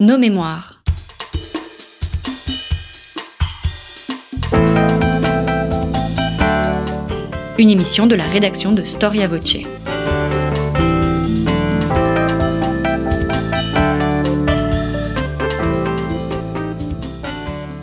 Nos mémoires. Une émission de la rédaction de Storia Voce.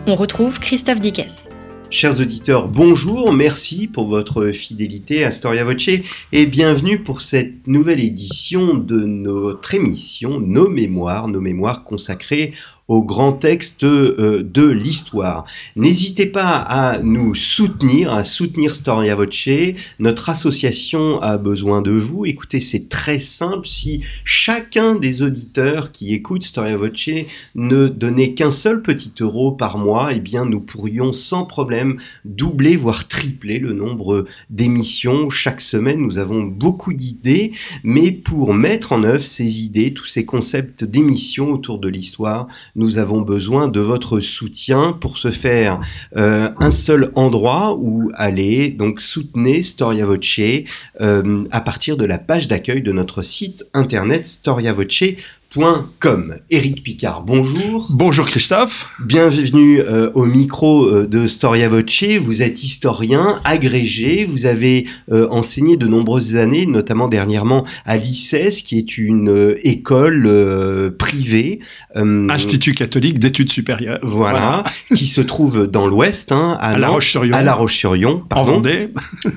On retrouve Christophe Dickès. Chers auditeurs, bonjour, merci pour votre fidélité à Storia Voce et bienvenue pour cette nouvelle édition de notre émission Nos Mémoires, nos mémoires consacrées au grand texte euh, de l'histoire. N'hésitez pas à nous soutenir, à soutenir Storia Voce. Notre association a besoin de vous. Écoutez, c'est très simple. Si chacun des auditeurs qui écoutent Storia Voce ne donnait qu'un seul petit euro par mois, eh bien, nous pourrions sans problème doubler, voire tripler le nombre d'émissions. Chaque semaine, nous avons beaucoup d'idées, mais pour mettre en œuvre ces idées, tous ces concepts d'émissions autour de l'histoire, nous avons besoin de votre soutien pour se faire euh, un seul endroit où aller. Donc soutenez Storia Voce euh, à partir de la page d'accueil de notre site internet storiavoce.com Com. Éric Picard, bonjour. Bonjour Christophe. Bienvenue euh, au micro euh, de Storia Voce. Vous êtes historien, agrégé, vous avez euh, enseigné de nombreuses années, notamment dernièrement à l'ICES, qui est une école privée. Institut catholique d'études supérieures. Voilà, qui se trouve dans l'Ouest, hein, à, La Roche-sur-Yon. À La Roche-sur-Yon, En Vendée.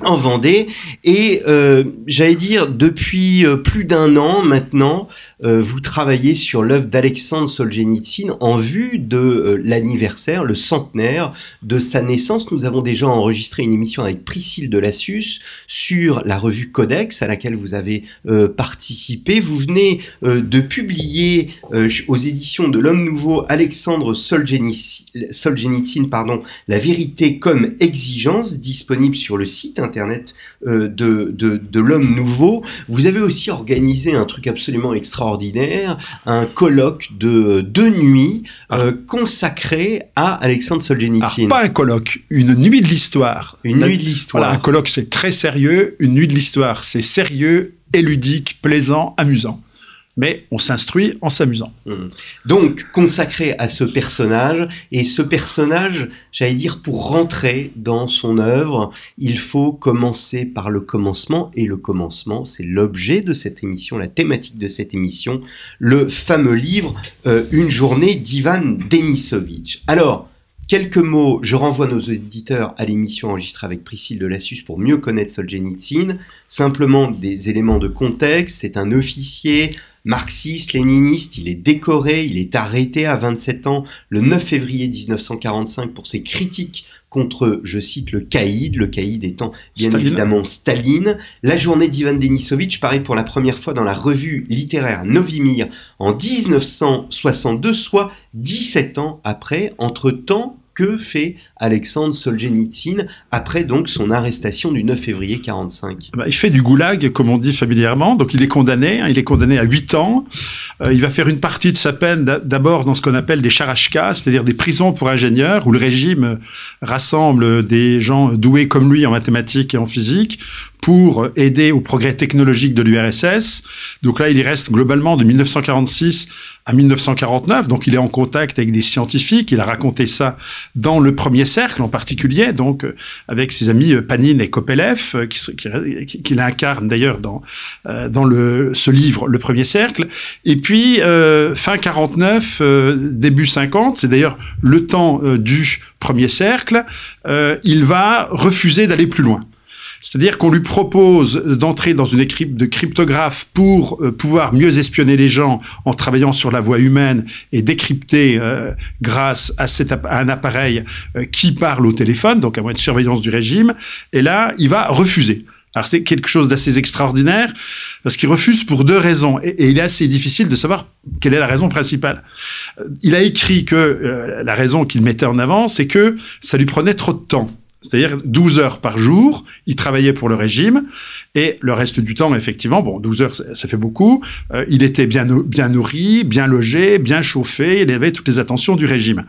en Vendée. Et j'allais dire, depuis plus d'un an maintenant, vous travaillez sur l'œuvre d'Alexandre Solzhenitsyn en vue de euh, l'anniversaire, le centenaire de sa naissance. Nous avons déjà enregistré une émission avec Priscille Delassus sur la revue Codex à laquelle vous avez euh, participé. Vous venez euh, de publier aux éditions de l'Homme Nouveau Alexandre Solzhenitsyn, pardon, La vérité comme exigence, disponible sur le site internet de, de, de l'Homme Nouveau. Vous avez aussi organisé un truc absolument extraordinaire un colloque de deux nuits euh, consacré à Alexandre Solzhenitsyn. pas un colloque, une nuit de l'histoire. Une nuit de l'histoire. un colloque c'est très sérieux, une nuit de l'histoire c'est sérieux, éludique, plaisant, amusant mais on s'instruit en s'amusant. Mmh. Donc, consacré à ce personnage, et ce personnage, j'allais dire, pour rentrer dans son œuvre, il faut commencer par le commencement, et le commencement, c'est l'objet de cette émission, la thématique de cette émission, le fameux livre euh, Une journée d'Ivan Denisovitch. Alors, Quelques mots, je renvoie nos auditeurs à l'émission enregistrée avec Priscille de Lassus pour mieux connaître Solzhenitsyn. Simplement des éléments de contexte. C'est un officier marxiste, léniniste, il est décoré, il est arrêté à 27 ans le 9 février 1945 pour ses critiques contre, je cite, le caïd, le caïd étant bien évidemment Staline. La journée d'Ivan Denisovitch paraît pour la première fois dans la revue littéraire Novimir en 1962, soit 17 ans après. Entre-temps, que fait Alexandre Solzhenitsyn après donc son arrestation du 9 février 45 bah, Il fait du goulag, comme on dit familièrement, donc il est condamné, hein, il est condamné à 8 ans. Euh, il va faire une partie de sa peine d'abord dans ce qu'on appelle des charachkas, c'est-à-dire des prisons pour ingénieurs, où le régime rassemble des gens doués comme lui en mathématiques et en physique pour aider au progrès technologique de l'URSS. Donc là, il y reste globalement de 1946 à 1949, donc il est en contact avec des scientifiques, il a raconté ça dans le premier cercle en particulier, donc euh, avec ses amis euh, Panine et Kopelev, euh, qui, qui, qui l'incarnent d'ailleurs dans, dans le, ce livre, Le premier cercle. Et puis, fin 49, début 50, c'est d'ailleurs le temps du premier cercle, il va refuser d'aller plus loin. C'est-à-dire qu'on lui propose d'entrer dans une équipe de cryptographes pour euh, pouvoir mieux espionner les gens en travaillant sur la voie humaine et décrypter euh, grâce à, un appareil euh, qui parle au téléphone, donc à moins de surveillance du régime. Et là, il va refuser. Alors c'est quelque chose d'assez extraordinaire parce qu'il refuse pour deux raisons et, il est assez difficile de savoir quelle est la raison principale. Il a écrit que la raison qu'il mettait en avant, c'est que ça lui prenait trop de temps C'est-à-dire 12 heures par jour, il travaillait pour le régime, et le reste du temps, effectivement, bon, 12 heures, ça, fait beaucoup, euh, il était bien, bien nourri, bien logé, bien chauffé, il avait toutes les attentions du régime.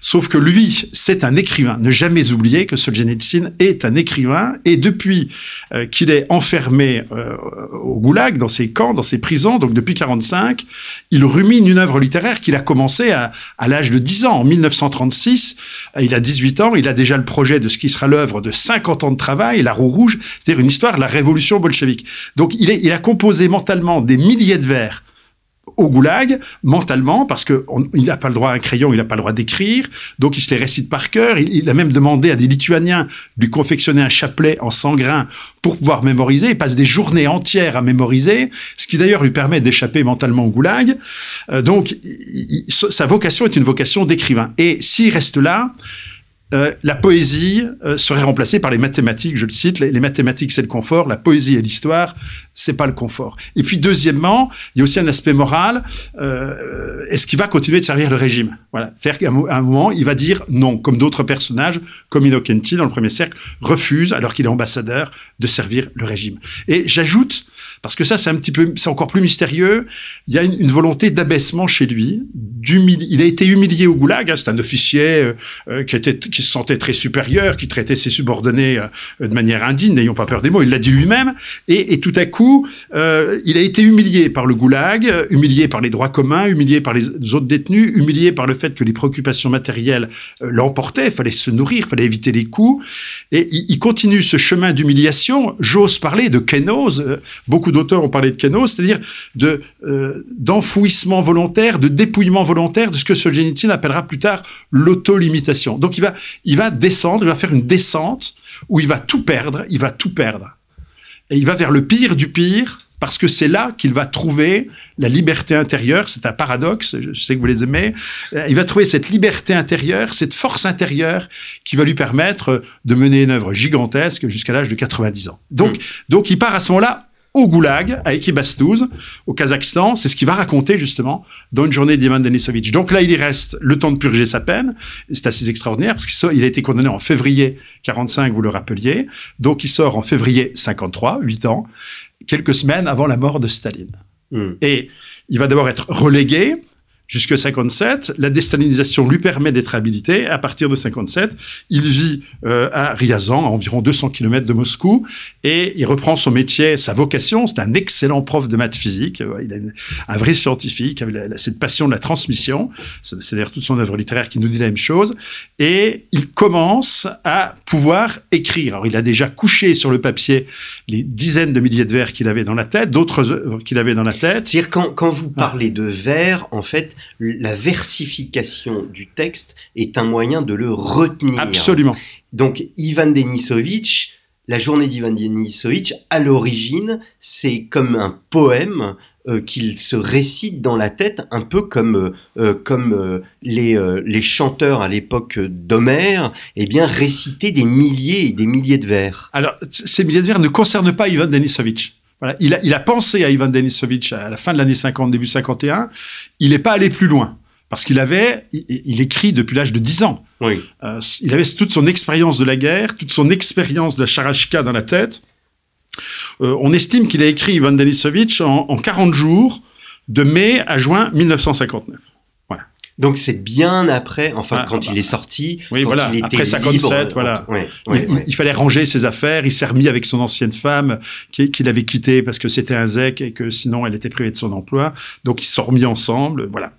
Sauf que lui, c'est un écrivain. Ne jamais oublier que Solzhenitsyn est un écrivain, et depuis euh, qu'il est enfermé euh, au goulag, dans ses camps, dans ses prisons, donc depuis 45, il rumine une œuvre littéraire qu'il a commencé à, à l'âge de 10 ans. En 1936, il a 18 ans, il a déjà le projet de ce qui sera l'œuvre de 50 ans de travail, La Roue Rouge, c'est-à-dire une histoire de la révolution bolchevique. Donc il, a composé mentalement des milliers de vers au goulag mentalement parce que il n'a pas le droit à un crayon, il n'a pas le droit d'écrire, donc il se les récite par cœur. Il, a même demandé à des Lituaniens de lui confectionner un chapelet en 100 grains pour pouvoir mémoriser. Il passe des journées entières à mémoriser, ce qui d'ailleurs lui permet d'échapper mentalement au goulag. Euh, donc sa vocation est une vocation d'écrivain. Et s'il reste là, euh, la poésie euh, serait remplacée par les mathématiques, je le cite, les, mathématiques c'est le confort, la poésie et l'histoire c'est pas le confort. Et puis deuxièmement, il y a aussi un aspect moral, euh, est-ce qu'il va continuer de servir le régime? Voilà, c'est-à-dire qu'à un moment il va dire non, comme d'autres personnages, comme Inokenti dans le premier cercle, refuse alors qu'il est ambassadeur de servir le régime. Et j'ajoute parce que ça, c'est un petit peu, c'est encore plus mystérieux. Il y a une, volonté d'abaissement chez lui. Il a été humilié au goulag. Hein. c'est un officier euh, euh, qui se sentait très supérieur, qui traitait ses subordonnés euh, de manière indigne. N'ayons pas peur des mots. Il l'a dit lui-même. Et, tout à coup, il a été humilié par le goulag, humilié par les droits communs, humilié par les autres détenus, humilié par le fait que les préoccupations matérielles l'emportaient. Il fallait se nourrir, il fallait éviter les coups. Et il, continue ce chemin d'humiliation. J'ose parler de kénose. beaucoup d'auteurs ont parlé de Kano, c'est-à-dire de d'enfouissement volontaire, de dépouillement volontaire de ce que Solzhenitsyn appellera plus tard l'auto-limitation. Donc il va, il va descendre, il va faire une descente où il va tout perdre, il va tout perdre. Et il va vers le pire du pire, parce que c'est là qu'il va trouver la liberté intérieure. C'est un paradoxe, je sais que vous les aimez. Euh, il va trouver cette liberté intérieure, cette force intérieure qui va lui permettre de mener une œuvre gigantesque jusqu'à l'âge de 90 ans. Donc, mm. donc il part à ce moment-là au Goulag, à Ekibastuz, au Kazakhstan. C'est ce qu'il va raconter, justement, dans une journée d'Ivan Denisovitch. Donc là, il y reste le temps de purger sa peine. C'est assez extraordinaire, parce qu'il a été condamné en février 45, vous le rappeliez. Donc il sort en février 53, 8 ans, quelques semaines avant la mort de Staline. Hmm. Et il va d'abord être relégué jusque 57. La déstalinisation lui permet d'être habilité. À partir de 57, il vit euh, à Ryazan, à environ 200 km de Moscou, et il reprend son métier, sa vocation. C'est un excellent prof de maths physique. Il est un vrai scientifique, avec cette passion de la transmission. C'est d'ailleurs toute son œuvre littéraire qui nous dit la même chose. Et il commence à pouvoir écrire. Alors, il a déjà couché sur le papier les dizaines de milliers de vers qu'il avait dans la tête, d'autres œuvres qu'il avait dans la tête. C'est-à-dire quand, quand vous ah. parlez de vers, en fait, la versification du texte est un moyen de le retenir. Absolument. Donc Ivan Denisovitch, la journée d'Ivan Denisovitch, à l'origine, c'est comme un poème euh, qu'il se récite dans la tête, un peu comme, euh, euh, comme les, les chanteurs à l'époque d'Homère, eh bien, récitaient des milliers et des milliers de vers. Alors, ces milliers de vers ne concernent pas Ivan Denisovitch. Voilà. Il, a, il a pensé à Ivan Denisovitch à la fin de l'année 50, début 51. Il n'est pas allé plus loin. Parce qu'il avait, il, écrit depuis l'âge de 10 ans. Oui. Euh, il avait toute son expérience de la guerre, toute son expérience de la charachka dans la tête. Euh, on estime qu'il a écrit Ivan Denisovitch en, en 40 jours, de mai à juin 1959. Donc c'est bien après, enfin ah, quand bah, il est sorti, oui, voilà, il était après 57, voilà. il, fallait ranger ses affaires. Il s'est remis avec son ancienne femme qu'il avait quittée parce que c'était un zec et que sinon elle était privée de son emploi. Donc ils se sont remis ensemble, voilà.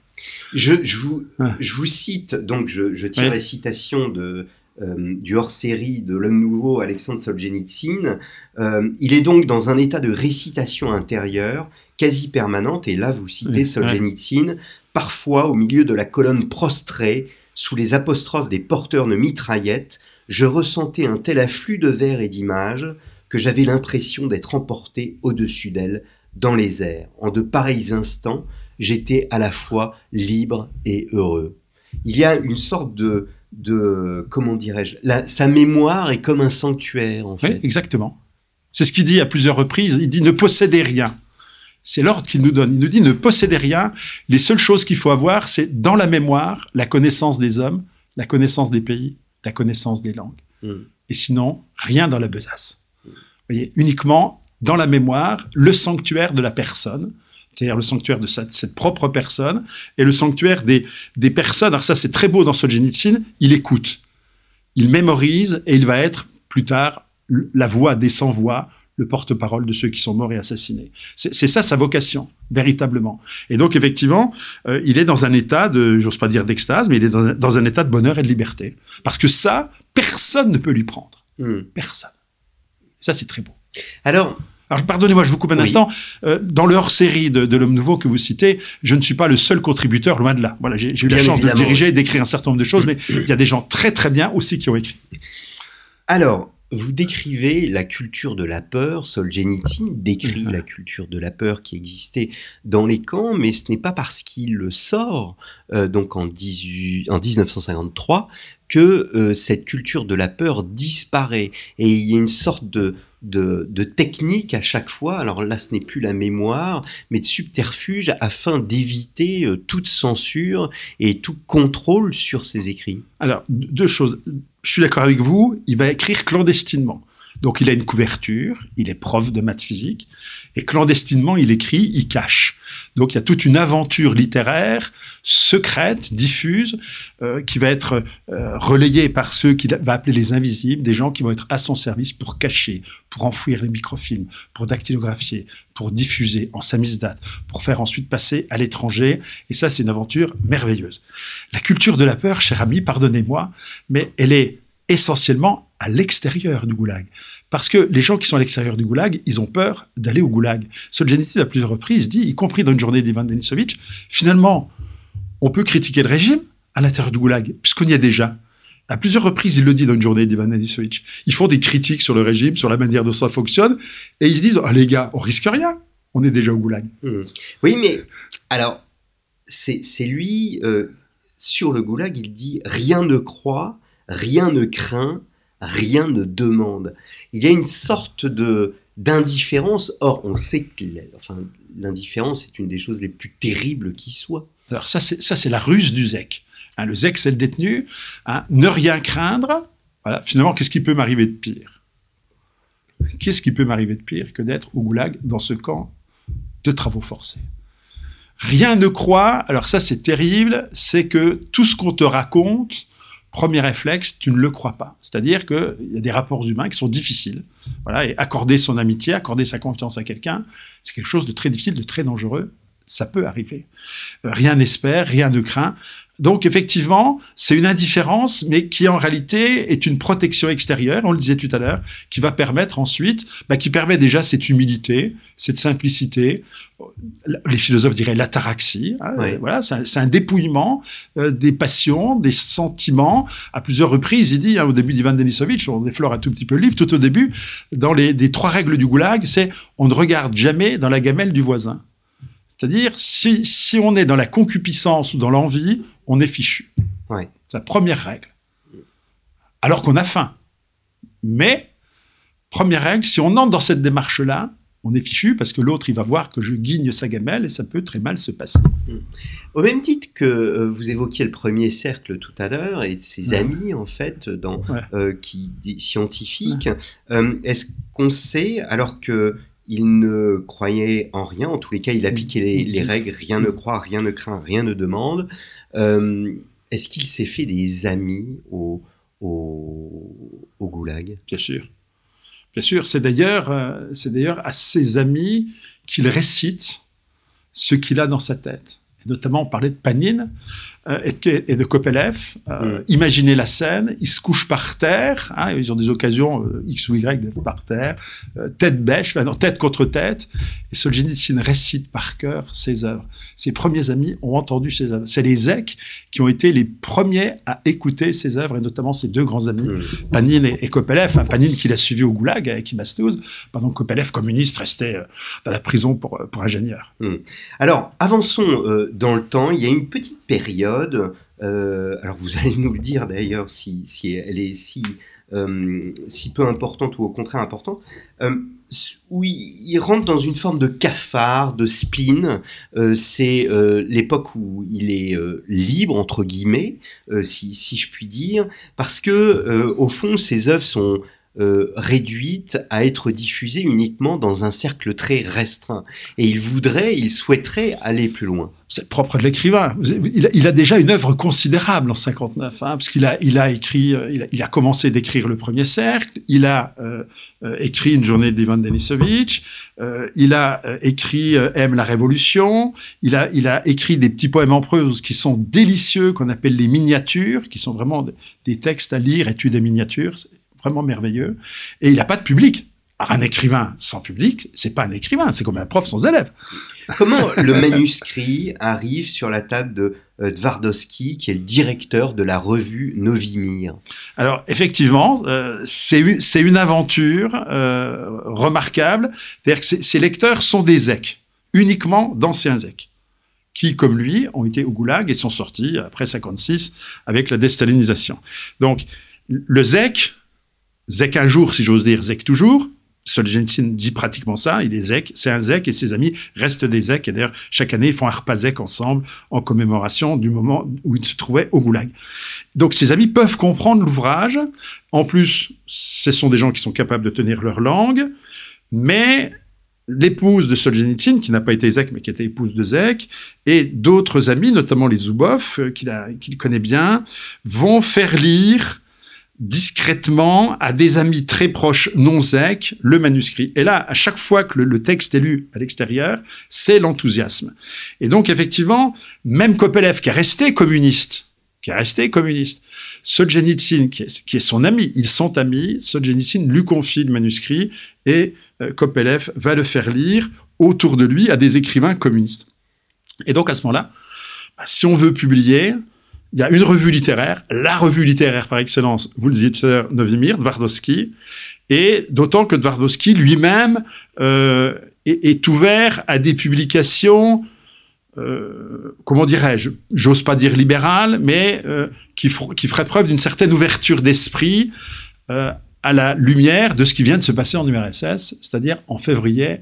Je, je, vous, ah. je vous cite, donc je, je tire la citation de, euh, du hors-série de l'homme nouveau Alexandre Solzhenitsyn. Euh, il est donc dans un état de récitation intérieure quasi permanente, et là vous citez Solzhenitsyn, Parfois, au milieu de la colonne prostrée, sous les apostrophes des porteurs de mitraillettes, je ressentais un tel afflux de vers et d'images que j'avais l'impression d'être emporté au-dessus d'elles dans les airs. En de pareils instants, j'étais à la fois libre et heureux. Il y a une sorte de, de comment dirais-je, sa mémoire est comme un sanctuaire en fait. Oui, exactement. C'est ce qu'il dit à plusieurs reprises. Il dit ne possédez rien. C'est l'ordre qu'il nous donne. Il nous dit ne possédez rien. Les seules choses qu'il faut avoir, c'est dans la mémoire la connaissance des hommes, la connaissance des pays, la connaissance des langues. Hmm. et sinon, rien dans la besace. Vous voyez, uniquement dans la mémoire, le sanctuaire de la personne, c'est-à-dire le sanctuaire de cette, cette, propre personne, et le sanctuaire des, des personnes. Alors ça, c'est très beau dans Solzhenitsyn, il écoute, il mémorise, et il va être plus tard la voix des sans-voix, le porte-parole de ceux qui sont morts et assassinés. C'est ça sa vocation, véritablement. Et donc, effectivement, euh, il est dans un état de, j'ose pas dire d'extase, mais il est dans un, dans un, état de bonheur et de liberté. Parce que ça, personne ne peut lui prendre. Mmh. Personne. Ça, c'est très beau. Alors, alors, pardonnez-moi, je vous coupe un oui. instant. Euh, dans le hors-série de, de l'homme nouveau que vous citez, je ne suis pas le seul contributeur, loin de là. Voilà, j'ai eu la chance de diriger et d'écrire un certain nombre de choses, mais il y a des gens très très bien aussi qui ont écrit. Alors, vous décrivez la culture de la peur, Solzhenitsyn décrit la culture de la peur qui existait dans les camps, mais ce n'est pas parce qu'il le sort, euh, donc en, 18, en 1953, que euh, cette culture de la peur disparaît. Et il y a une sorte de, de, de, technique à chaque fois, alors là ce n'est plus la mémoire, mais de subterfuge afin d'éviter euh, toute censure et tout contrôle sur ses écrits. Alors, deux choses. Je suis d'accord avec vous, il va écrire clandestinement. Donc il a une couverture, il est prof de maths physique, et clandestinement il écrit, il cache. Donc il y a toute une aventure littéraire secrète, diffuse, euh, qui va être euh, relayée par ceux qu'il va appeler les invisibles, des gens qui vont être à son service pour cacher, pour enfouir les microfilms, pour dactylographier, pour diffuser en samizdat, pour faire ensuite passer à l'étranger. Et ça, c'est une aventure merveilleuse. La culture de la peur, cher ami, pardonnez-moi, mais elle est essentiellement à l'extérieur du goulag. Parce que les gens qui sont à l'extérieur du goulag, ils ont peur d'aller au goulag. Solzhenitsyn, à plusieurs reprises, dit, y compris dans une journée d'Ivan Denisovitch, finalement, on peut critiquer le régime à l'intérieur du goulag, puisqu'on y est déjà. À plusieurs reprises, il le dit dans une journée d'Ivan Denisovitch. Ils font des critiques sur le régime, sur la manière dont ça fonctionne, et ils se disent, ah les gars, on risque rien, on est déjà au goulag. Mmh. Oui, mais alors, c'est lui, euh, sur le goulag, il dit, rien ne croit, rien ne craint, rien ne demande. Il y a une sorte de d'indifférence. Or, on sait que enfin, l'indifférence est une des choses les plus terribles qui soit. Alors ça, c'est ça, c'est la ruse du zec. Hein, le zec, c'est le détenu. Hein, ne rien craindre. Voilà. Finalement, qu'est-ce qui peut m'arriver de pire? Qu'est-ce qui peut m'arriver de pire que d'être au goulag dans ce camp de travaux forcés? Rien ne croit. Alors ça, c'est terrible. C'est que tout ce qu'on te raconte, premier réflexe, tu ne le crois pas. C'est-à-dire qu'il y a des rapports humains qui sont difficiles. Voilà, et accorder son amitié, accorder sa confiance à quelqu'un, c'est quelque chose de très difficile, de très dangereux. Ça peut arriver. Rien n'espère, rien ne craint. Donc effectivement, c'est une indifférence, mais qui en réalité est une protection extérieure, on le disait tout à l'heure, qui va permettre ensuite, bah, qui permet déjà cette humilité, cette simplicité. Les philosophes diraient l'ataraxie. Hein, Oui. Voilà, c'est un, dépouillement euh, des passions, des sentiments. À plusieurs reprises, il dit hein, au début d'Ivan Denisovitch, on déflore un tout petit peu le livre, tout au début, dans les des trois règles du goulag, c'est on ne regarde jamais dans la gamelle du voisin. C'est-à-dire, si, si on est dans la concupiscence ou dans l'envie, on est fichu. Ouais. C'est la première règle. Alors qu'on a faim. Mais, première règle, si on entre dans cette démarche-là, on est fichu parce que l'autre, il va voir que je guigne sa gamelle et ça peut très mal se passer. Au même titre que euh, vous évoquiez le premier cercle tout à l'heure et ses Ouais. amis, en fait, dans, Ouais. euh, qui, scientifiques, euh, est-ce qu'on sait, alors que il ne croyait en rien, en tous les cas, il appliquait les, les règles, rien ne croit, rien ne craint, rien ne demande, euh, est-ce qu'il s'est fait des amis au, au, au goulag? Bien sûr. Bien sûr, c'est d'ailleurs, euh, c'est d'ailleurs à ses amis qu'il récite ce qu'il a dans sa tête. Et notamment, on parlait de Panine et, de, et de Kopelev. Euh. Imaginez la scène, ils se couchent par terre, hein, ils ont des occasions euh, X ou Y d'être par terre, euh, tête bêche, enfin non, tête contre tête, et Solzhenitsyn récite par cœur ses œuvres. Ses premiers amis ont entendu ses œuvres. C'est les Zek qui ont été les premiers à écouter ses œuvres, et notamment ses deux grands amis, Hmm. Panine et, et Kopelev. Enfin, Panine qui l'a suivi au goulag avec Imastouz, pendant que Kopelev, communiste, restait euh, dans la prison pour, euh, pour ingénieur. Alors, avançons euh, dans le temps. Il y a une petite période. alors vous allez nous le dire d'ailleurs si, elle est si, si peu importante ou au contraire importante où il, rentre dans une forme de cafard, de spleen. Euh, c'est euh, l'époque où il est euh, libre, entre guillemets, si, si, je puis dire, parce que, au fond, ses œuvres sont euh, réduite à être diffusée uniquement dans un cercle très restreint. Et il voudrait, il souhaiterait aller plus loin. C'est propre de l'écrivain. Il, a déjà une œuvre considérable en 59, hein, parce qu'il a, écrit, euh, il a, commencé d'écrire le premier cercle, il a euh, écrit une journée d'Ivan Denisovitch, il a écrit Aime la Révolution, il a, écrit des petits poèmes en prose qui sont délicieux, qu'on appelle les miniatures, qui sont vraiment des textes à lire, études des miniatures vraiment merveilleux. Et il n'a pas de public. Un écrivain sans public, c'est pas un écrivain, c'est comme un prof sans élève. Comment le manuscrit arrive sur la table de euh, Twardowski, qui est le directeur de la revue Novimir? Alors effectivement, euh, c'est une aventure euh, remarquable. C'est-à-dire que ces lecteurs sont des zèques, uniquement d'anciens zèques qui, comme lui, ont été au goulag et sont sortis après 56 avec la déstalinisation. Donc, le ZEC, Zek un jour, si j'ose dire, Zek toujours. Solzhenitsyn dit pratiquement ça, il est Zek, c'est un Zek et ses amis restent des Zek. Et d'ailleurs, chaque année, ils font un repas Zek ensemble en commémoration du moment où ils se trouvaient au Goulag. Donc, ses amis peuvent comprendre l'ouvrage. En plus, ce sont des gens qui sont capables de tenir leur langue. Mais l'épouse de Solzhenitsyn, qui n'a pas été Zek, mais qui était épouse de Zek, et d'autres amis, notamment les Zubov, euh, qu'il connaît bien, vont faire lire discrètement à des amis très proches non zec le manuscrit. Et là, à chaque fois que le, texte est lu à l'extérieur, c'est l'enthousiasme. Et donc, effectivement, même Kopelev, qui est resté communiste, qui est resté communiste, Solzhenitsyn, qui est, qui est son ami, ils sont amis, Solzhenitsyn lui confie le manuscrit et euh, Kopelev va le faire lire autour de lui à des écrivains communistes. Et donc, à ce moment-là, bah, si on veut publier, il y a une revue littéraire, la revue littéraire par excellence, vous le disiez Novimir, Dvardowski, et d'autant que Dvardowski lui-même euh, est, ouvert à des publications, euh, comment dirais-je, j'ose pas dire libérales, mais euh, qui, qui feraient preuve d'une certaine ouverture d'esprit à la lumière de ce qui vient de se passer en URSS, c'est-à-dire en février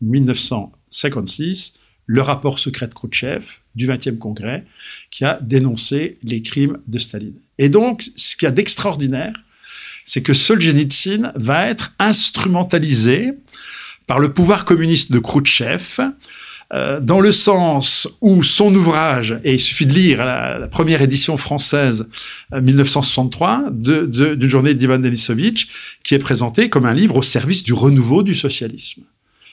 1956, le rapport secret de Khrouchtchev du 20e congrès qui a dénoncé les crimes de Staline. Et donc, ce qu'il y a d'extraordinaire, c'est que Solzhenitsyn va être instrumentalisé par le pouvoir communiste de Khrouchtchev, euh, dans le sens où son ouvrage, et il suffit de lire la, première édition française 1963 euh, d'une journée d'Ivan Denisovitch, qui est présenté comme un livre au service du renouveau du socialisme.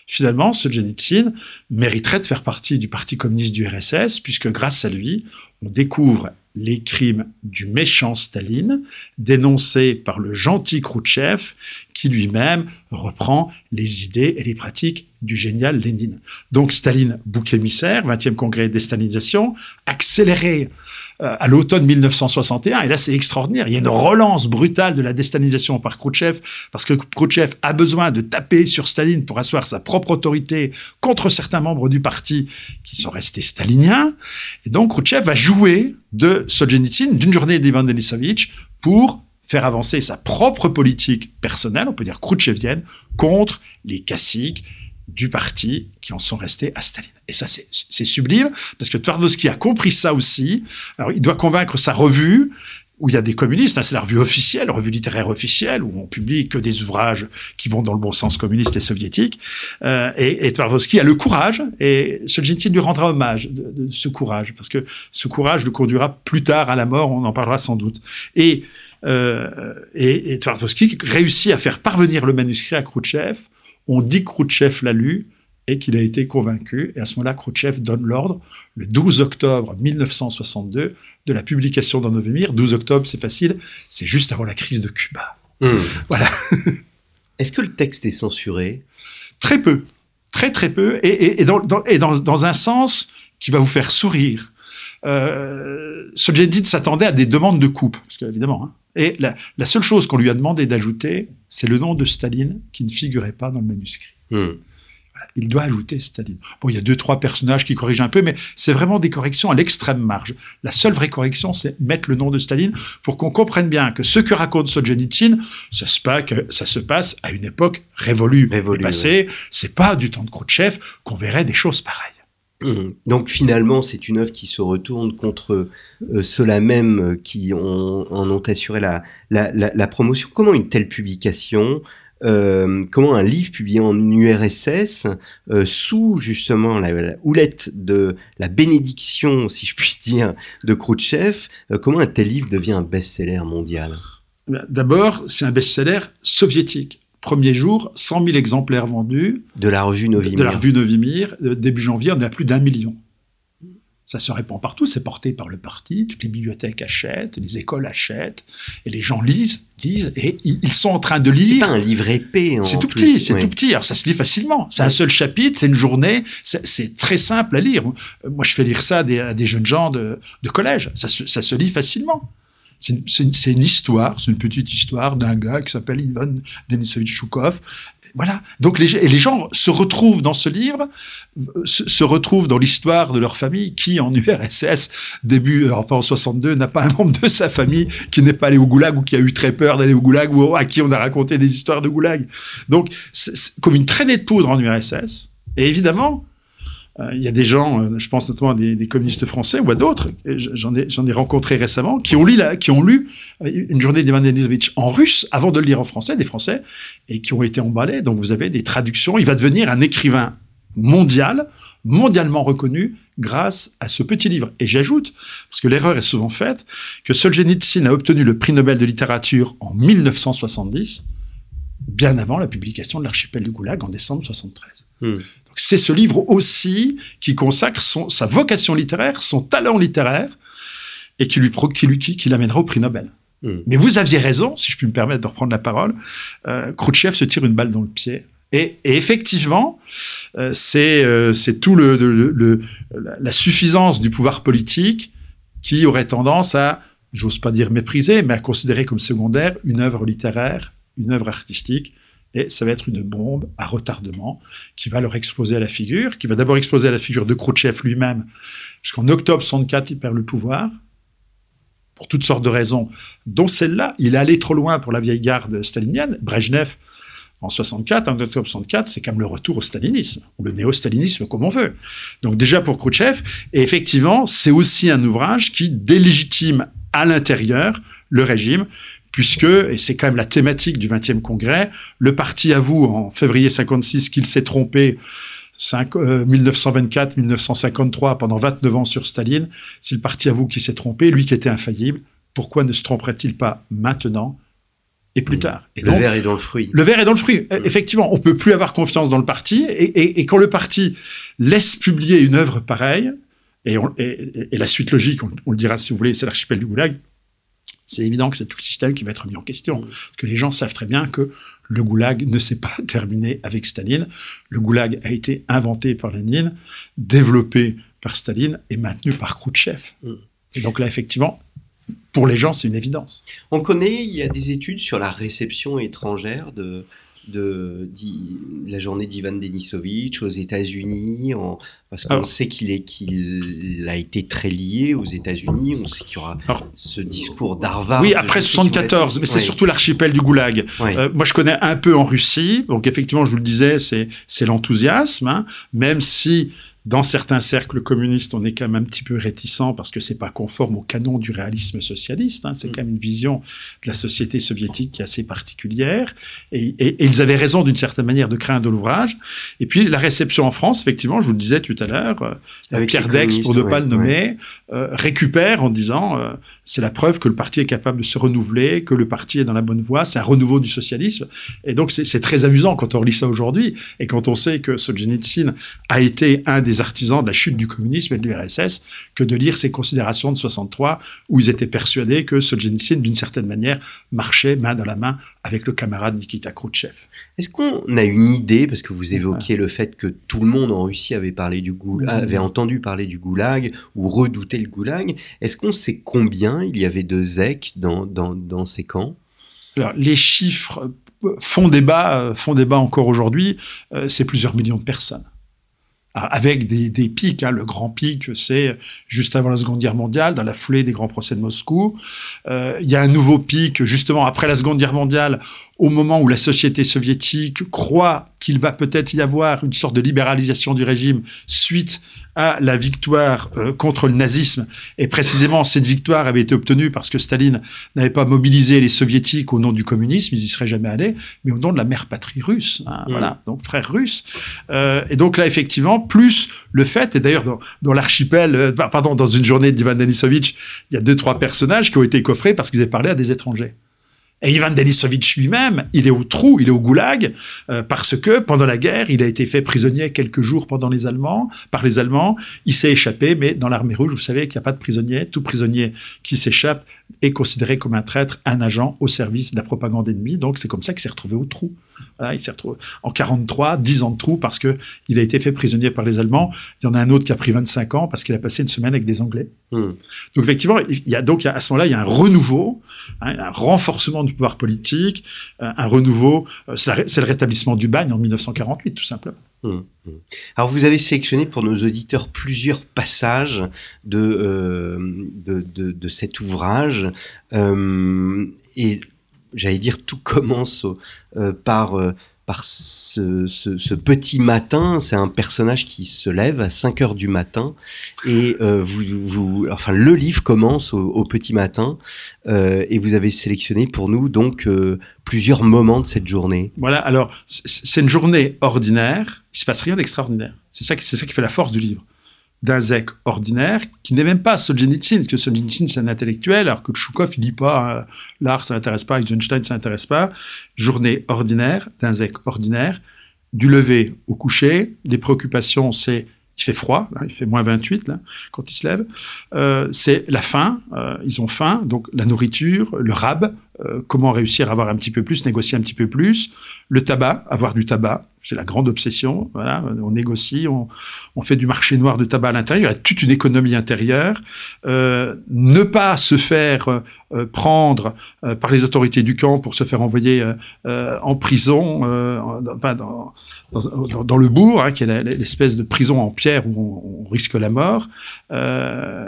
Finalement, ce Solzhenitsyn mériterait de faire partie du Parti communiste du RSS, puisque grâce à lui, on découvre les crimes du méchant Staline, dénoncés par le gentil Khrouchtchev, qui lui-même reprend les idées et les pratiques du génial Lénine. Donc Staline, bouc émissaire, 20e congrès de déstalinisation, accéléré à l'automne 1961. Et là, c'est extraordinaire. Il y a une relance brutale de la déstalinisation par Khrouchtchev, parce que Khrouchtchev a besoin de taper sur Staline pour asseoir sa propre autorité contre certains membres du parti qui sont restés staliniens. Et donc, Khrouchtchev va jouer de Solzhenitsyn, d'une journée d'Ivan Denisovitch, pour faire avancer sa propre politique personnelle, on peut dire khrouchtchevienne, contre les caciques, du parti qui en sont restés à Staline. Et ça, c'est sublime, parce que Twardowski a compris ça aussi. Alors, il doit convaincre sa revue, où il y a des communistes, hein, c'est la revue officielle, la revue littéraire officielle, où on publie que des ouvrages qui vont dans le bon sens communiste et soviétique. Euh, et, et Twardowski a le courage, et Solzhenitsyn lui rendra hommage de, ce courage, parce que ce courage le conduira plus tard à la mort, on en parlera sans doute. Et, euh, et, et Twardowski réussit à faire parvenir le manuscrit à Khrouchtchev, on dit que Khrouchtchev l'a lu et qu'il a été convaincu. Et à ce moment-là, Khrouchtchev donne l'ordre, le 12 octobre 1962, de la publication dans Novemir. 12 octobre, c'est facile, c'est juste avant la crise de Cuba. Hmm. Voilà. Est-ce que le texte est censuré? Très peu. Très, très peu. Et, dans, dans, un sens qui va vous faire sourire. Euh, Solzhenitsyn s'attendait à des demandes de coupe, parce qu'évidemment, hein, et la, seule chose qu'on lui a demandé d'ajouter, c'est le nom de Staline qui ne figurait pas dans le manuscrit. Hmm. il doit ajouter Staline. Bon, il y a deux, trois personnages qui corrigent un peu, mais c'est vraiment des corrections à l'extrême marge. La seule vraie correction, c'est mettre le nom de Staline pour qu'on comprenne bien que ce que raconte Solzhenitsyn, ça se passe, ça se passe à une époque révolue, Révolue, passée. C'est pas du temps de Khrouchtchev qu'on verrait des choses pareilles. Hum. Donc finalement, c'est une œuvre qui se retourne contre euh, ceux-là même euh, qui en ont assuré la, promotion. Comment une telle publication euh, comment un livre publié en URSS, sous justement la, houlette de la bénédiction, si je puis dire, de Khrouchtchev, comment un tel livre devient un best-seller mondial? D'abord, c'est un best-seller soviétique. Premier jour, 100 000 exemplaires vendus. De la revue Novimir. De la revue Novimir. Début janvier, on est à plus d'un million. Ça se répand partout, c'est porté par le parti, toutes les bibliothèques achètent, les écoles achètent, et les gens lisent, lisent, et ils sont en train de lire. C'est pas un livre épais. C'est tout petit, c'est tout petit. Alors ça se lit facilement. C'est un seul chapitre, c'est une journée, c'est très simple à lire. Moi, je fais lire ça à des, à des jeunes gens de, de collège. Ça se, ça se lit facilement. C'est une, histoire, c'est une petite histoire d'un gars qui s'appelle Ivan Denisovitch Choukov. Voilà. Donc les, et les gens se retrouvent dans ce livre, se, se retrouvent dans l'histoire de leur famille qui, en URSS, début, enfin en 62, n'a pas un membre de sa famille qui n'est pas allé au goulag ou qui a eu très peur d'aller au goulag ou à qui on a raconté des histoires de goulag. Donc, c'est comme une traînée de poudre en URSS. Et évidemment, il y a des gens, je pense notamment à des, communistes français ou à d'autres, j'en ai, rencontré récemment, qui ont, lu lu une journée d'Ivan Denisovitch en russe avant de le lire en français, des Français, et qui ont été emballés. Donc vous avez des traductions. Il va devenir un écrivain mondial, mondialement reconnu, grâce à ce petit livre. Et j'ajoute, parce que l'erreur est souvent faite, que Solzhenitsyn a obtenu le prix Nobel de littérature en 1970, bien avant la publication de l'archipel du Goulag en décembre 73. Hmm c'est ce livre aussi qui consacre son, sa vocation littéraire, son talent littéraire, et qui lui, qui, lui, qui, qui l'amènera au prix Nobel. Mmh. Mais vous aviez raison, si je puis me permettre de reprendre la parole, euh, Khrouchtchev se tire une balle dans le pied. Et, et effectivement, euh, c'est euh, tout le, le, le, la suffisance du pouvoir politique qui aurait tendance à, j'ose pas dire mépriser, mais à considérer comme secondaire une œuvre littéraire, une œuvre artistique, et ça va être une bombe à retardement qui va leur exploser à la figure, qui va d'abord exploser à la figure de Khrouchtchev lui-même, puisqu'en octobre 64, il perd le pouvoir, pour toutes sortes de raisons, dont celle-là, il est allé trop loin pour la vieille garde stalinienne. Brejnev, en 64, en octobre 64, c'est même le retour au stalinisme, ou le néo-stalinisme comme on veut. Donc déjà pour Khrouchtchev, et effectivement, c'est aussi un ouvrage qui délégitime à l'intérieur le régime, puisque, et c'est quand même la thématique du 20e congrès, le parti avoue en février 56 qu'il s'est trompé 1924-1953 euh, pendant 29 ans sur Staline. Si le parti avoue qu'il s'est trompé, lui qui était infaillible, pourquoi ne se tromperait-il pas maintenant et plus tard? Et le donc, verre est dans le fruit. Le verre est dans le fruit. Mmh. Effectivement, on peut plus avoir confiance dans le parti. Et, et, et, quand le parti laisse publier une œuvre pareille, et, on, et la suite logique, on, on, le dira si vous voulez, c'est l'archipel du Goulag, c'est évident que c'est tout le système qui va être mis en question. Mmh. Que les gens savent très bien que le goulag ne s'est pas terminé avec Staline. Le goulag a été inventé par Lénine, développé par Staline et maintenu par Khrouchtchev. Mmh. Et donc là, effectivement, pour les gens, c'est une évidence. On connaît, il y a des études sur la réception étrangère de, de, de, la journée d'Ivan Denisovitch aux États-Unis, parce qu'on sait qu'il est qu'il a été très lié aux États-Unis. On sait qu'il y aura alors, ce discours d'Harvard. Oui, après 74, mais c'est ouais. surtout l'archipel du Goulag. Ouais. Euh, moi, je connais un peu en Russie, donc effectivement, je vous le disais, c'est c'est l'enthousiasme, hein, même si dans certains cercles communistes, on est quand même un petit peu réticent parce que c'est pas conforme au canon du réalisme socialiste. Hein. C'est mmh. quand même une vision de la société soviétique qui est assez particulière. Et, et, et ils avaient raison d'une certaine manière de craindre l'ouvrage. Et puis la réception en France, effectivement, je vous le disais tout à l'heure, euh, avec Pierre Dex, pour ne ouais, pas le nommer, ouais. euh, récupère en disant euh, c'est la preuve que le parti est capable de se renouveler, que le parti est dans la bonne voie, c'est un renouveau du socialisme. Et donc c'est très amusant quand on relit ça aujourd'hui et quand on sait que Solzhenitsyn a été un des artisans de la chute du communisme et de l'URSS que de lire ces considérations de 63 où ils étaient persuadés que Solzhenitsyn, d'une certaine manière, marchait main dans la main avec le camarade Nikita Khrouchtchev. Est-ce qu'on a une idée, parce que vous évoquiez le fait que tout le monde en Russie avait parlé du goulag, avait entendu parler du goulag ou redouté le goulag, est-ce qu'on sait combien il y avait de zèques dans, dans, dans ces camps? Alors, les chiffres font débat, font débat encore aujourd'hui. c'est plusieurs millions de personnes avec des, des pics. Hein. Le grand pic, c'est juste avant la Seconde Guerre mondiale, dans la foulée des grands procès de Moscou. Euh, il y a un nouveau pic justement après la Seconde Guerre mondiale, au moment où la société soviétique croit qu'il va peut-être y avoir une sorte de libéralisation du régime suite à la victoire euh, contre le nazisme. Et précisément, cette victoire avait été obtenue parce que Staline n'avait pas mobilisé les soviétiques au nom du communisme, ils y seraient jamais allés, mais au nom de la mère patrie russe. Hein, mmh. Voilà, donc frère russe. Euh, et donc là, effectivement, plus le fait, et d'ailleurs dans, dans l'archipel, euh, pardon, dans une journée d'Ivan Denisovitch, il y a deux, trois personnages qui ont été coffrés parce qu'ils avaient parlé à des étrangers. Et Ivan Denisovitch lui-même, il est au trou, il est au goulag, euh, parce que pendant la guerre, il a été fait prisonnier quelques jours pendant les Allemands, par les Allemands. Il s'est échappé, mais dans l'armée rouge, vous savez qu'il n'y a pas de prisonnier. Tout prisonnier qui s'échappe est considéré comme un traître, un agent au service de la propagande ennemie. Donc c'est comme ça qu'il s'est retrouvé au trou. il s'est retrouvé en 43, 10 ans de trou parce que il a été fait prisonnier par les Allemands. Il y en a un autre qui a pris 25 ans parce qu'il a passé une semaine avec des Anglais. Hmm. Donc effectivement, il y a donc à ce moment-là, il y a un renouveau, hein, un renforcement du pouvoir politique, euh, un renouveau. Euh, c'est le rétablissement du bagne en 1948, tout simplement. Hmm. Alors vous avez sélectionné pour nos auditeurs plusieurs passages de, euh, de, cet ouvrage. et j'allais dire, tout commence par par ce, petit matin. C'est un personnage qui se lève à 5 heures du matin et euh, vous, enfin le livre commence au, petit matin euh, et vous avez sélectionné pour nous donc euh, plusieurs moments de cette journée. Voilà. Alors c'est une journée ordinaire. Il se passe rien d'extraordinaire. C'est ça, c'est ça qui fait la force du livre d'un zèque ordinaire, qui n'est même pas Solzhenitsyn, parce que Solzhenitsyn, c'est un intellectuel, alors que Tchoukov, il dit pas, euh, l'art, ça n'intéresse pas, Eisenstein, ça n'intéresse pas. Journée ordinaire, d'un zèque ordinaire, du lever au coucher, les préoccupations, c'est il fait froid, il fait moins 28 là, quand il se lève. Euh, c'est la faim, euh, ils ont faim, donc la nourriture, le rab, euh, comment réussir à avoir un petit peu plus, négocier un petit peu plus, le tabac, avoir du tabac, c'est la grande obsession. Voilà, on négocie, on, fait du marché noir de tabac à l'intérieur. Il y a toute une économie intérieure. Euh, ne pas se faire euh, prendre par les autorités du camp pour se faire envoyer en prison, dans, dans, dans, le bourg, hein, qui est l'espèce de prison en pierre où on, risque la mort,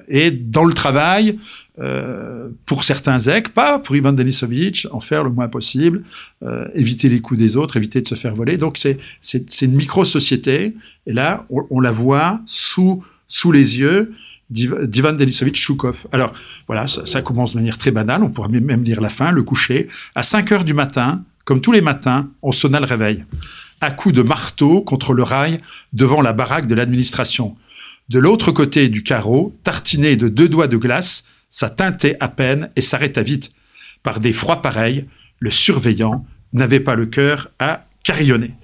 et dans le travail. Euh, pour certains zecs, pas pour Ivan Denisovitch, en faire le moins possible, euh, éviter les coups des autres, éviter de se faire voler. Donc c'est une micro-société, et là, on, la voit sous, les yeux d'Ivan Denisovitch Choukov. Alors voilà, ça, ça, commence de manière très banale, on pourra même lire la fin, le coucher. À 5 heures du matin, comme tous les matins, on sonna le réveil. À coups de marteau contre le rail devant la baraque de l'administration. De l'autre côté du carreau, tartiné de deux doigts de glace, ça teintait à peine et s'arrêta vite. Par des froids pareils, le surveillant n'avait pas le cœur à carillonner.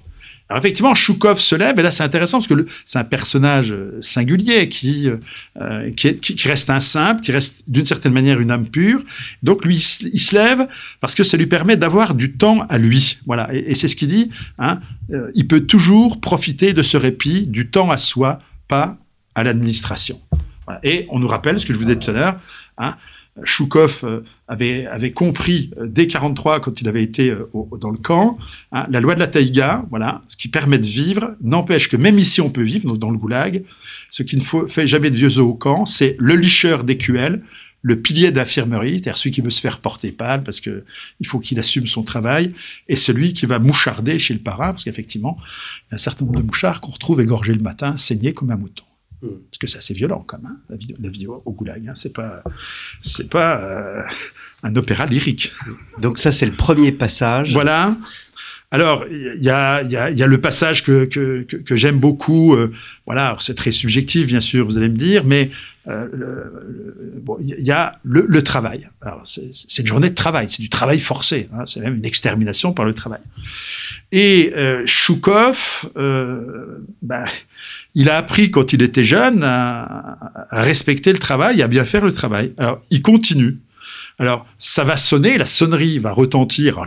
Alors effectivement, Choukov se lève, et là c'est intéressant parce que c'est un personnage euh, singulier qui, euh, qui, qui, reste un simple, qui reste d'une certaine manière une âme pure. Donc lui, il se lève parce que ça lui permet d'avoir du temps à lui. Voilà, et, c'est ce qu'il dit. Hein, euh, il peut toujours profiter de ce répit, du temps à soi, pas à l'administration. Et on nous rappelle ce que je vous ai dit tout à l'heure, Hein. Choukov euh, avait, avait compris euh, dès 43, quand il avait été euh, dans le camp, hein, la loi de la taïga, voilà, ce qui permet de vivre, n'empêche que même ici on peut vivre, dans le goulag, ce qui ne fait jamais de vieux os au camp, c'est le licheur d'écuelle, le pilier d'infirmerie, c'est-à-dire celui qui veut se faire porter pâle parce que il faut qu'il assume son travail, et celui qui va moucharder chez le parrain, parce qu'effectivement, il y a un certain nombre de mouchards qu'on retrouve égorgés le matin, saignés comme un mouton. Hmm. Parce que c'est assez violent, quand même, hein, la, vie, au goulag. Hein, c'est pas, c'est pas euh, un opéra lyrique. Donc ça, c'est le premier passage. Voilà. Alors, il y a, y, a, y a, le passage que, que, que, j'aime beaucoup. Euh, voilà, c'est très subjectif, bien sûr, vous allez me dire, mais euh, il y a le, le travail. Alors, c'est une journée de travail, c'est du travail forcé. Hein, c'est même une extermination par le travail. Et euh, Choukov, euh, bah, il a appris quand il était jeune à, respecter le travail, à bien faire le travail. Alors, il continue. Alors, ça va sonner, la sonnerie va retentir.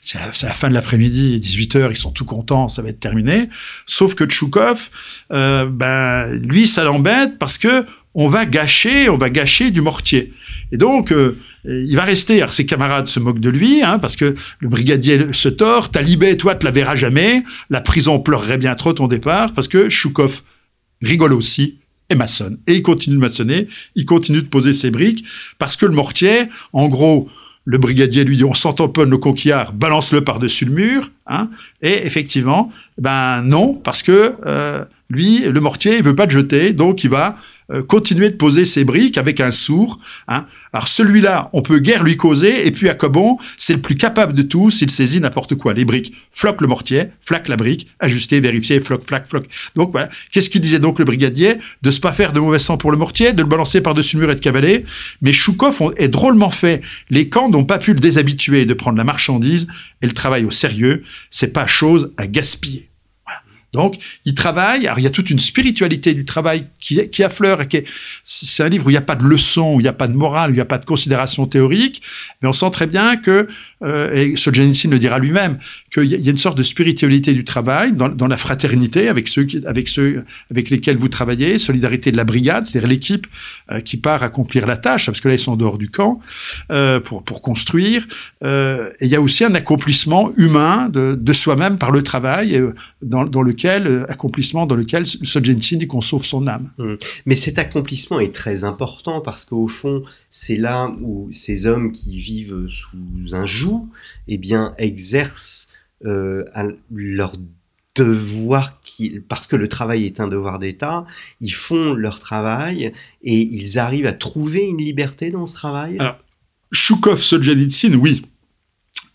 C'est la, fin de l'après-midi, 18h, ils sont tout contents, ça va être terminé. Sauf que Tchoukov, euh, ben, lui, ça l'embête parce que on va gâcher, on va gâcher du mortier. Et donc, euh, il va rester. Alors, ses camarades se moquent de lui, hein, parce que le brigadier se tord. Talibé, toi, te la verras jamais. La prison pleurerait bien trop ton départ, parce que Choukov rigole aussi et maçonne. Et il continue de maçonner, il continue de poser ses briques, parce que le mortier, en gros, le brigadier lui dit on s'entamponne le conquillard, balance-le par-dessus le mur. Hein, et effectivement, ben non, parce que euh, lui, le mortier, il veut pas te jeter, donc il va euh, continuer de poser ses briques avec un sourd. Hein. Alors celui-là, on peut guère lui causer, et puis à Cobon, c'est le plus capable de tous, il saisit n'importe quoi. Les briques, floque le mortier, flaque la brique, ajuster, vérifier, floque, flaque, floque. Donc voilà. Qu'est-ce qu'il disait donc le brigadier? De se pas faire de mauvais sang pour le mortier, de le balancer par-dessus le mur et de cavaler. Mais Choukov est drôlement fait. Les camps n'ont pas pu le déshabituer de prendre la marchandise et le travail au sérieux. C'est pas chose à gaspiller. Donc, il travaille. Il y a toute une spiritualité du travail qui, qui affleure. Et qui c'est un livre où il n'y a pas de leçon, où il n'y a pas de morale, où il n'y a pas de considération théorique. Mais on sent très bien que, euh, et Solzhenitsyn le dira lui-même, qu'il y a une sorte de spiritualité du travail dans, la fraternité avec ceux, avec ceux avec lesquels vous travaillez, solidarité de la brigade, c'est-à-dire l'équipe euh, qui part accomplir la tâche, parce que là, ils sont dehors du camp euh, pour, pour construire. Euh, et il y a aussi un accomplissement humain de, de soi-même par le travail, dans, dans le lequel, accomplissement dans lequel Solzhenitsyn dit qu'on sauve son âme. Mmh. Mais cet accomplissement est très important parce qu'au fond, c'est là où ces hommes qui vivent sous un joug, eh bien, exercent euh, leur devoir, qui, parce que le travail est un devoir d'État, ils font leur travail et ils arrivent à trouver une liberté dans ce travail. Alors, Choukov, oui.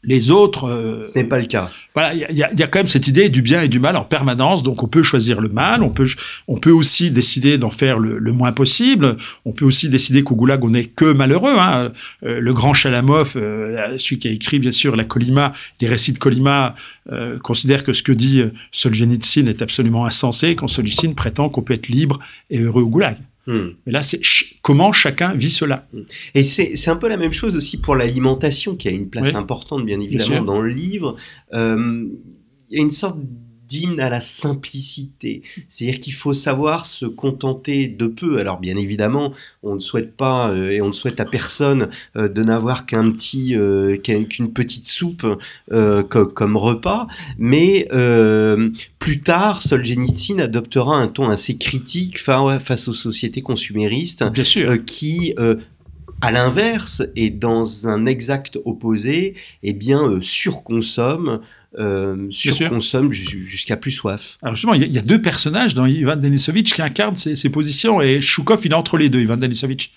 Les autres, euh, ce n'est pas le cas. Voilà, il y, y, a quand même cette idée du bien et du mal en permanence. Donc, on peut choisir le mal. On peut, on peut aussi décider d'en faire le, le, moins possible. On peut aussi décider qu'au goulag on n'est que malheureux. Hein. Euh, le grand Chalamov, euh, celui qui a écrit bien sûr la Colima, les récits de Colima, euh, considère que ce que dit Solzhenitsyn est absolument insensé. Quand Solzhenitsyn prétend qu'on peut être libre et heureux au goulag. Hmm. Mais là, c'est ch comment chacun vit cela? Et c'est un peu la même chose aussi pour l'alimentation, qui a une place oui. importante, bien évidemment, bien dans le livre. Euh, il y a une sorte d'hymne à la simplicité. C'est-à-dire qu'il faut savoir se contenter de peu. Alors bien évidemment, on ne souhaite pas euh, et on ne souhaite à personne euh, de n'avoir qu'un petit, euh, qu'une petite soupe co comme repas, mais plus tard, Solzhenitsyn adoptera un ton assez critique face aux sociétés consuméristes qui à l'inverse, et dans un exact opposé, eh bien, euh, surconsomme, euh, surconsomme jusqu'à plus soif. Alors justement, il y, y, a deux personnages dans Ivan Denisovitch qui incarnent ces, ces, positions, et Choukov, il est entre les deux, Ivan Denisovitch.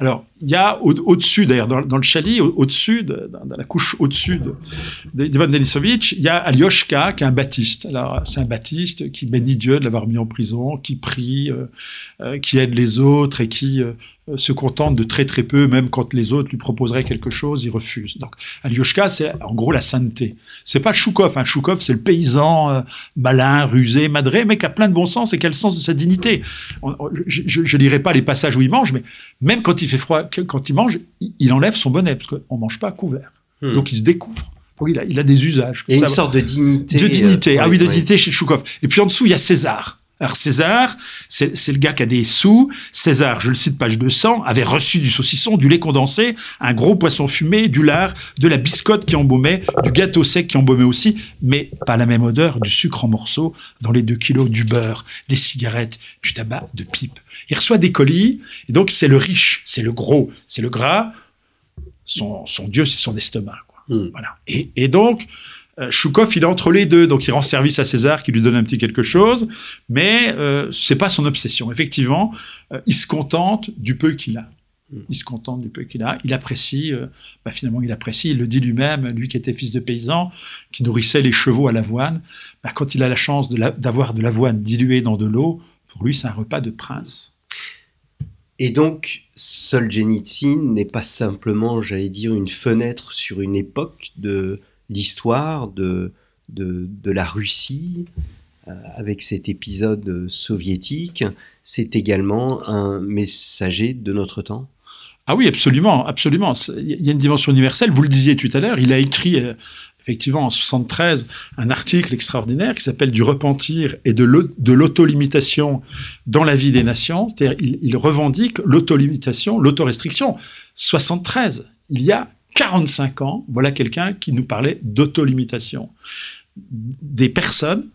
Alors, il y a au-dessus, au d'ailleurs, dans, dans, le chalit, au-dessus, de, dans, la couche au-dessus d'Ivan de, Denisovitch, il y a Alioshka, qui est un baptiste. Alors, c'est un baptiste qui bénit Dieu de l'avoir mis en prison, qui prie, euh, euh, qui aide les autres et qui euh, se contente de très très peu, même quand les autres lui proposeraient quelque chose, il refuse. Donc, Alioshka, c'est en gros la sainteté. C'est pas Choukov. Hein. Choukov, c'est le paysan euh, malin, rusé, madré, mais qui a plein de bon sens et qui a le sens de sa dignité. On, on, je ne lirai pas les passages où il mange, mais même quand il fait froid, quand il mange, il, il enlève son bonnet, parce qu'on mange pas à couvert. Hmm. Donc, il se découvre. Donc, il, a, il a des usages. Il y a une sorte de dignité. De dignité. Euh, ah oui, de ouais. dignité chez Choukov. Et puis en dessous, il y a César. Alors César, c'est le gars qui a des sous. César, je le cite page 200, avait reçu du saucisson, du lait condensé, un gros poisson fumé, du lard, de la biscotte qui embaumait, du gâteau sec qui embaumait aussi, mais pas la même odeur, du sucre en morceaux dans les deux kilos, du beurre, des cigarettes, du tabac, de pipe. Il reçoit des colis, et donc c'est le riche, c'est le gros, c'est le gras. Son, son dieu, c'est son estomac. Quoi. Mm. Voilà. Et, et donc, Choukov, il est entre les deux, donc il rend service à César qui lui donne un petit quelque chose, mais euh, c'est pas son obsession. Effectivement, euh, il se contente du peu qu'il a. Il se contente du peu qu'il a. Il apprécie, euh, bah finalement, il apprécie. Il le dit lui-même, lui qui était fils de paysan, qui nourrissait les chevaux à l'avoine. Bah, quand il a la chance d'avoir de l'avoine diluée dans de l'eau, pour lui, c'est un repas de prince. Et donc, Solzhenitsyn n'est pas simplement, j'allais dire, une fenêtre sur une époque de l'histoire de, de, la Russie euh, avec cet épisode soviétique, c'est également un messager de notre temps Ah oui, absolument, absolument. Il y a une dimension universelle. Vous le disiez tout à l'heure, il a écrit euh, effectivement en 73 un article extraordinaire qui s'appelle Du repentir et de l'autolimitation dans la vie des nations. C'est-à-dire il, il revendique l'autolimitation, l'autorestriction. 73, il y a 45 ans, voilà quelqu'un qui nous parlait d'autolimitation. Des personnes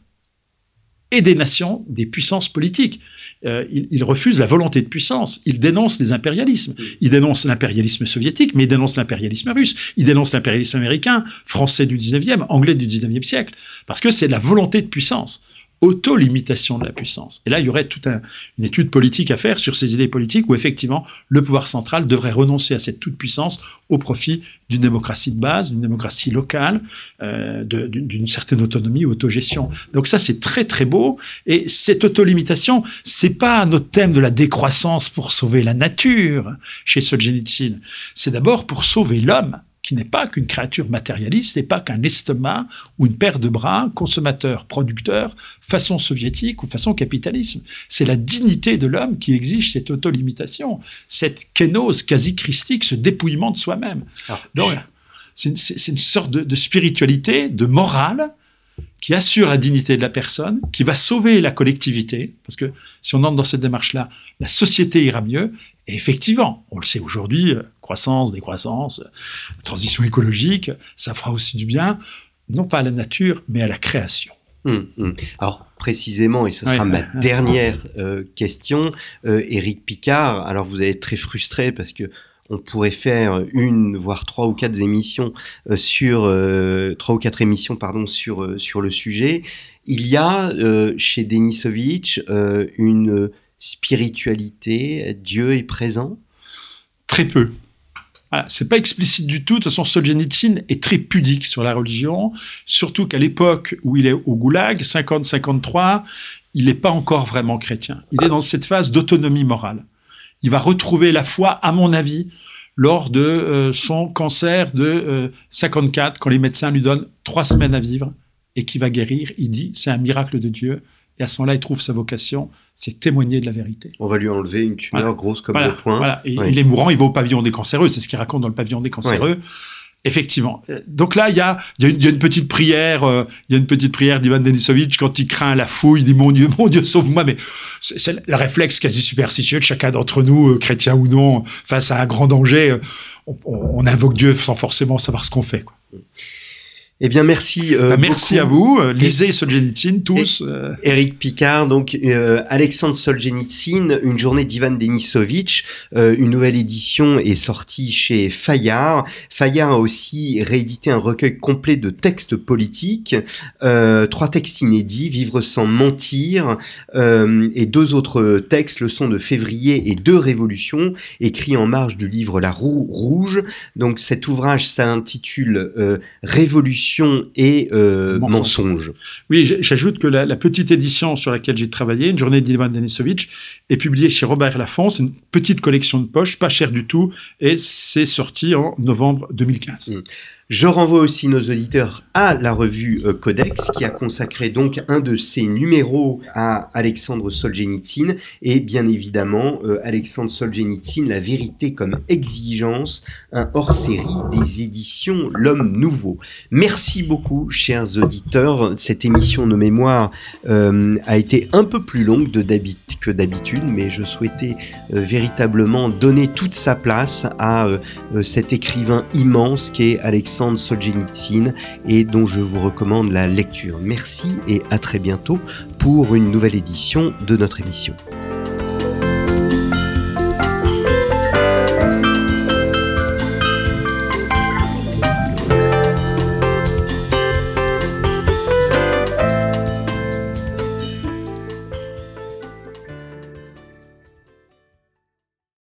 et des nations, des puissances politiques. Euh, il, refuse la volonté de puissance. Il dénonce les impérialismes. Il dénonce l'impérialisme soviétique, mais il dénonce l'impérialisme russe. Il dénonce l'impérialisme américain, français du 19e, anglais du 19e siècle. Parce que c'est la volonté de puissance auto-limitation de la puissance. Et là, il y aurait toute une étude politique à faire sur ces idées politiques où effectivement le pouvoir central devrait renoncer à cette toute-puissance au profit d'une démocratie de base, d'une démocratie locale, euh, d'une certaine autonomie, autogestion. Donc ça, c'est très très beau. Et cette auto-limitation, c'est pas notre thème de la décroissance pour sauver la nature chez Solzhenitsyn. C'est d'abord pour sauver l'homme qui n'est pas qu'une créature matérialiste, n'est pas qu'un estomac ou une paire de bras, consommateur, producteur, façon soviétique ou façon capitalisme. C'est la dignité de l'homme qui exige cette autolimitation, cette kénose quasi christique, ce dépouillement de soi-même. Donc, c'est une, sorte de, de spiritualité, de morale, qui assure la dignité de la personne, qui va sauver la collectivité, parce que si on entre dans cette démarche-là, la société ira mieux. Et effectivement, on le sait aujourd'hui, euh, croissance, décroissance, euh, transition écologique, ça fera aussi du bien, non pas à la nature, mais à la création. Hum, hum. Alors précisément, et ce sera ma dernière euh, question, Éric Picard. Alors vous allez être très frustré parce que on pourrait faire une, voire trois ou quatre émissions euh, sur euh, trois ou quatre émissions pardon sur euh, sur le sujet. Il y a chez Denisovitch une spiritualité. Dieu est présent? Très peu. Voilà, c'est pas explicite du tout. De toute façon, Solzhenitsyn est très pudique sur la religion, surtout qu'à l'époque où il est au Goulag, 50-53, il n'est pas encore vraiment chrétien. Il est dans cette phase d'autonomie morale il va retrouver la foi, à mon avis, lors de euh, son cancer de 54, euh, quand les médecins lui donnent trois semaines à vivre et qui va guérir. Il dit, c'est un miracle de Dieu. Et à ce moment-là, il trouve sa vocation, c'est témoigner de la vérité. On va lui enlever une tumeur grosse comme le poing. Voilà. Il est mourant, il va au pavillon des cancéreux. C'est ce qu'il raconte dans le pavillon des cancéreux. Effectivement. Donc là, il y a, y, a une petite prière, euh, il y a une petite prière d'Ivan Denisovitch quand il craint la fouille, il dit mon Dieu, mon Dieu, sauve-moi. Mais c'est le réflexe quasi superstitieux de chacun d'entre nous, euh, chrétien ou non, face à un grand danger, euh, on, on, invoque Dieu sans forcément savoir ce qu'on fait. Quoi. Eh bien, merci. Euh, bah, merci à vous. Euh, lisez Solzhenitsyn tous. Eric euh. Picard, donc Alexandre Solzhenitsyn, une journée d'Ivan Denisovitch. une nouvelle édition est sortie chez Fayard. Fayard a aussi réédité un recueil complet de textes politiques, trois textes inédits, Vivre sans mentir, et deux autres textes, Leçons de février et Deux révolutions, écrits en marge du livre La Roue Rouge. Donc cet ouvrage s'intitule Révolution et euh, mensonge. Oui, j'ajoute que la, petite édition sur laquelle j'ai travaillé, Une journée d'Ivan Denisovitch, est publiée chez Robert Laffont. C'est une petite collection de poches, pas chère du tout, et c'est sorti en novembre 2015. Je renvoie aussi nos auditeurs à la revue euh, Codex qui a consacré donc un de ses numéros à Alexandre Solzhenitsyn et bien évidemment euh, Alexandre Solzhenitsyn, La vérité comme exigence, un hors-série des éditions L'homme nouveau. Merci beaucoup chers auditeurs. Cette émission de mémoire euh, a été un peu plus longue que d'habitude mais je souhaitais véritablement donner toute sa place à cet écrivain immense qu'est Alexandre Solzhenitsyn et dont je vous recommande la lecture. Merci et à très bientôt pour une nouvelle édition de notre émission.